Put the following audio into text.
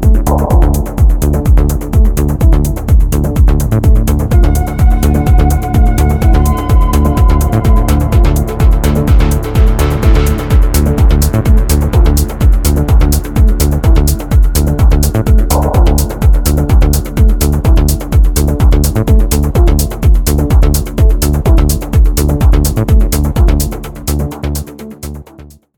Go.